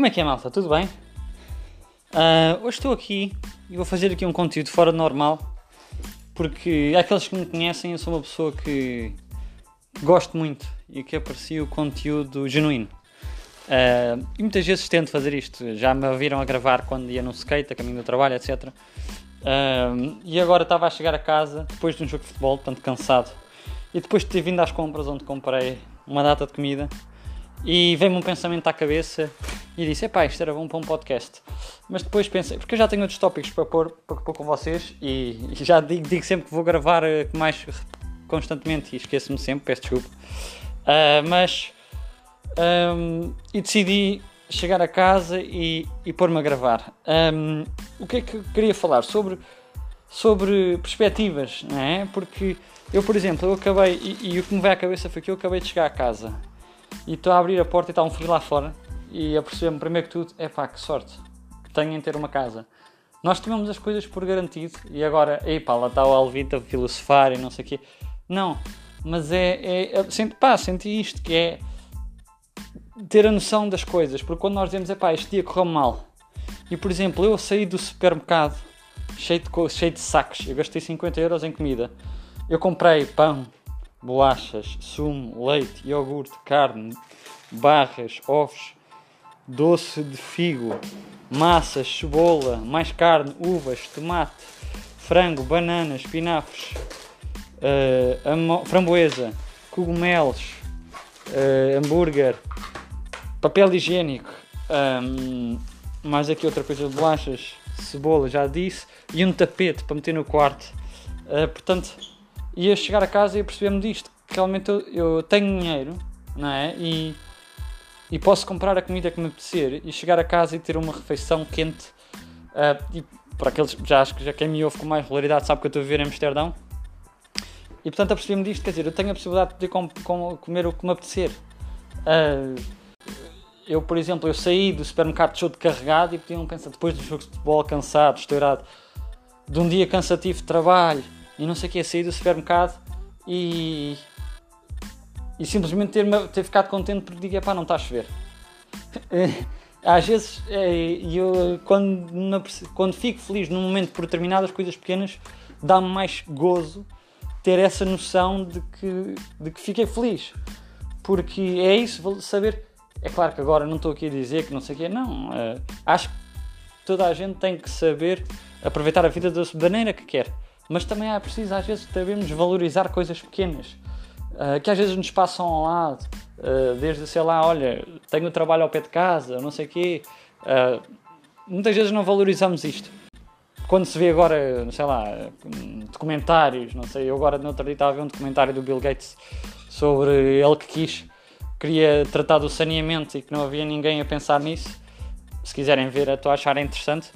Como é que é, malta? Tudo bem? Uh, hoje estou aqui e vou fazer aqui um conteúdo fora do normal porque aqueles que me conhecem eu sou uma pessoa que gosto muito e que aprecio conteúdo genuíno. Uh, e muitas vezes tento fazer isto. Já me viram a gravar quando ia no skate, a caminho do trabalho, etc. Uh, e agora estava a chegar a casa depois de um jogo de futebol, tanto cansado, e depois de ter vindo às compras onde comprei uma data de comida e veio-me um pensamento à cabeça e disse: Epá, isto era bom para um podcast. Mas depois pensei, porque eu já tenho outros tópicos para pôr, para pôr com vocês e, já digo, digo, sempre que vou gravar eh, mais constantemente e esqueço-me sempre, peço desculpa. Uh, mas. Um, e decidi chegar a casa e, e pôr-me a gravar. Um, o que é que eu queria falar? Sobre, sobre perspectivas, não é? Porque eu, por exemplo, eu acabei, e, e o que me veio à cabeça foi que eu acabei de chegar a casa e estou a abrir a porta e está um frio lá fora. E a perceber-me primeiro que tudo, é pá, que sorte que tenho em ter uma casa. Nós tomamos as coisas por garantido e agora, ei pá, lá está o Alvita a filosofar e não sei o quê. Não, mas é, é, é senti, pá, senti isto, que é ter a noção das coisas, porque quando nós dizemos, é pá, este dia correu mal, e por exemplo, eu saí do supermercado cheio de, cheio de sacos, eu gastei 50 euros em comida, eu comprei pão, bolachas, sumo, leite, iogurte, carne, barras, ovos, doce de figo, massas, cebola, mais carne, uvas, tomate, frango, bananas, espinafres, uh, framboesa, cogumelos, uh, hambúrguer, papel higiênico, um, mais aqui outra coisa, bolachas, cebola, já disse, e um tapete para meter no quarto. Uh, portanto, ia chegar a casa e perceber-me disto. Que realmente eu, eu, tenho dinheiro, não é? E, e posso comprar a comida que me apetecer e chegar a casa e ter uma refeição quente. Uh, e para aqueles, já acho que já quem me ouve com mais regularidade sabe que eu estou a viver em Amsterdão. E portanto apercebi-me disto, quer dizer, eu tenho a possibilidade de poder com, com, comer o que me apetecer. Uh, eu, por exemplo, eu saí do supermercado todo carregado e podiam pensar, depois do jogo de futebol cansado, estourado, de um dia cansativo de trabalho, e não sei o que, sair do supermercado e, e simplesmente ter, ter ficado contente porque digo, pá, não está a chover. Às vezes, é, eu, quando, quando fico feliz num momento por determinadas coisas pequenas, dá-me mais gozo ter essa noção de que, de que fiquei feliz. Porque é isso, saber. É claro que agora não estou aqui a dizer que não sei o quê, não. É, acho que toda a gente tem que saber aproveitar a vida da maneira que quer mas também é preciso às vezes sabermos valorizar coisas pequenas uh, que às vezes nos passam ao lado, uh, desde sei lá, olha, tenho o trabalho ao pé de casa, não sei o quê. Uh, muitas vezes não valorizamos isto. Quando se vê agora, sei lá, documentários, não sei, eu agora no outro dia estava a ver um documentário do Bill Gates sobre ele que quis, queria tratar do saneamento e que não havia ninguém a pensar nisso. Se quiserem ver, estou a achar interessante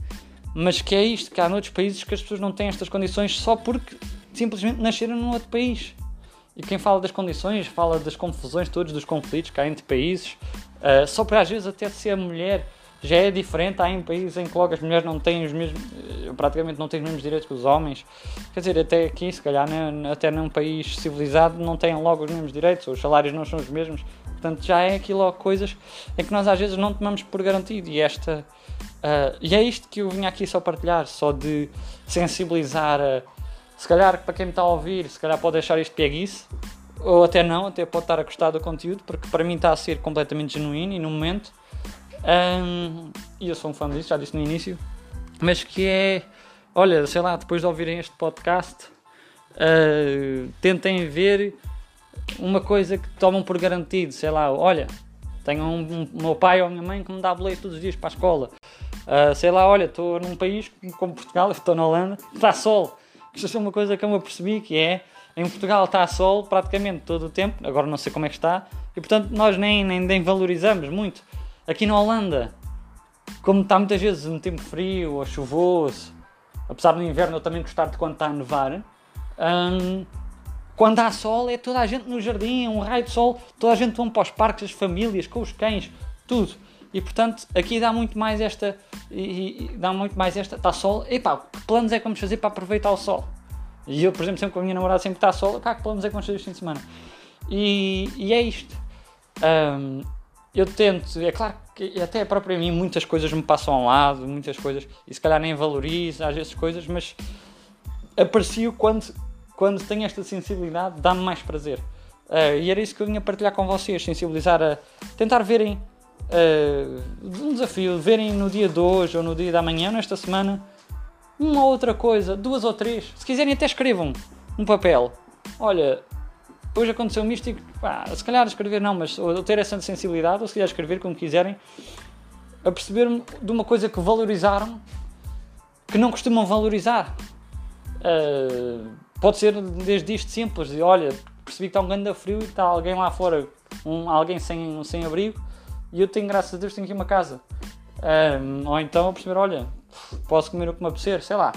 mas que é isto, que há noutros países que as pessoas não têm estas condições só porque simplesmente nasceram num outro país. E quem fala das condições, fala das confusões todos, dos conflitos que há entre países, uh, só para às vezes até ser mulher já é diferente. Há em países em que logo as mulheres não têm os mesmos, eh, praticamente não têm os mesmos direitos que os homens. Quer dizer, até aqui, se calhar, né, até num país civilizado, não têm logo os mesmos direitos, os salários não são os mesmos. Portanto, já é aqui logo coisas em que nós às vezes não tomamos por garantido. E esta Uh, e é isto que eu vim aqui só partilhar, só de sensibilizar, uh, se calhar para quem me está a ouvir, se calhar pode achar isto peguice, ou até não, até pode estar a gostar do conteúdo, porque para mim está a ser completamente genuíno e no momento. Um, e eu sou um fã disso, já disse no início, mas que é, olha, sei lá, depois de ouvirem este podcast, uh, tentem ver uma coisa que tomam por garantido, sei lá, olha, tenho um, um, meu pai ou minha mãe que me dá boleto todos os dias para a escola. Uh, sei lá, olha, estou num país como Portugal, estou na Holanda, está sol. Isto é uma coisa que eu me apercebi que é, em Portugal está sol praticamente todo o tempo, agora não sei como é que está, e portanto nós nem, nem, nem valorizamos muito. Aqui na Holanda, como está muitas vezes um tempo frio ou chuvoso, apesar do inverno eu também gostar de quando está a nevar, um, quando há sol é toda a gente no jardim, um raio de sol, toda a gente vão para os parques, as famílias, com os cães, tudo. E portanto, aqui dá muito mais esta. E, e dá muito mais esta. Está sol. Epá, que planos é que vamos fazer para aproveitar o sol? E eu, por exemplo, sempre com a minha namorada sempre está sol. Epá, que planos é que vamos fazer este fim de semana? E, e é isto. Um, eu tento, é claro que até próprio a mim muitas coisas me passam ao lado, muitas coisas, e se calhar nem valorizo às vezes coisas, mas aprecio quando, quando tenho esta sensibilidade, dá-me mais prazer. Uh, e era isso que eu vinha partilhar com vocês, sensibilizar a tentar verem uh, um desafio, verem no dia de hoje ou no dia da manhã, nesta semana, uma outra coisa, duas ou três. Se quiserem até escrevam um papel. Olha, hoje aconteceu-me pá, se calhar escrever não, mas ou ter essa sensibilidade, ou se quiser escrever como quiserem, a perceber-me de uma coisa que valorizaram que não costumam valorizar. Uh, pode ser desde isto simples, de olha, percebi que está um grande frio e está alguém lá fora, um, alguém sem, sem abrigo, e eu tenho, graças a Deus, tenho aqui uma casa. Um, ou então perceber, olha, posso comer o que me apetecer, sei lá.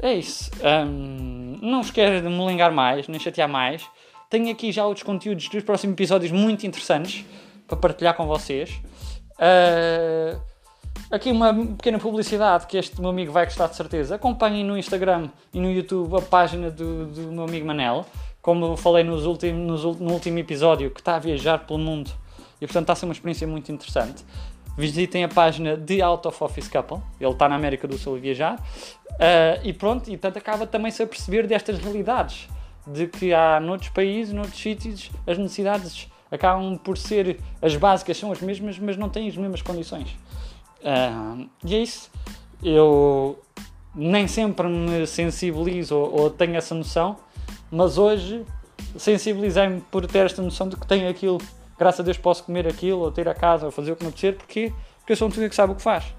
É isso. Um, não vos quero molingar mais, nem chatear mais. Tenho aqui já outros conteúdos dos próximos episódios muito interessantes para partilhar com vocês. Uh, aqui uma pequena publicidade que este meu amigo vai gostar de certeza. Acompanhem no Instagram e no YouTube a página do, do meu amigo Manel como eu falei nos nos, no último episódio, que está a viajar pelo mundo e portanto está a ser uma experiência muito interessante. Visitem a página de Out of Office Couple, ele está na América do Sul a viajar, uh, e pronto, e portanto acaba também-se a perceber destas realidades, de que há noutros países, noutros sítios, as necessidades acabam por ser, as básicas são as mesmas, mas não têm as mesmas condições. Uh, e é isso. Eu nem sempre me sensibilizo ou, tenho essa noção, mas hoje sensibilizei-me por ter esta noção de que tenho aquilo, graças a Deus posso comer aquilo, ou ter a casa, ou fazer o que me apetecer, porque, porque eu sou um que sabe o que faz.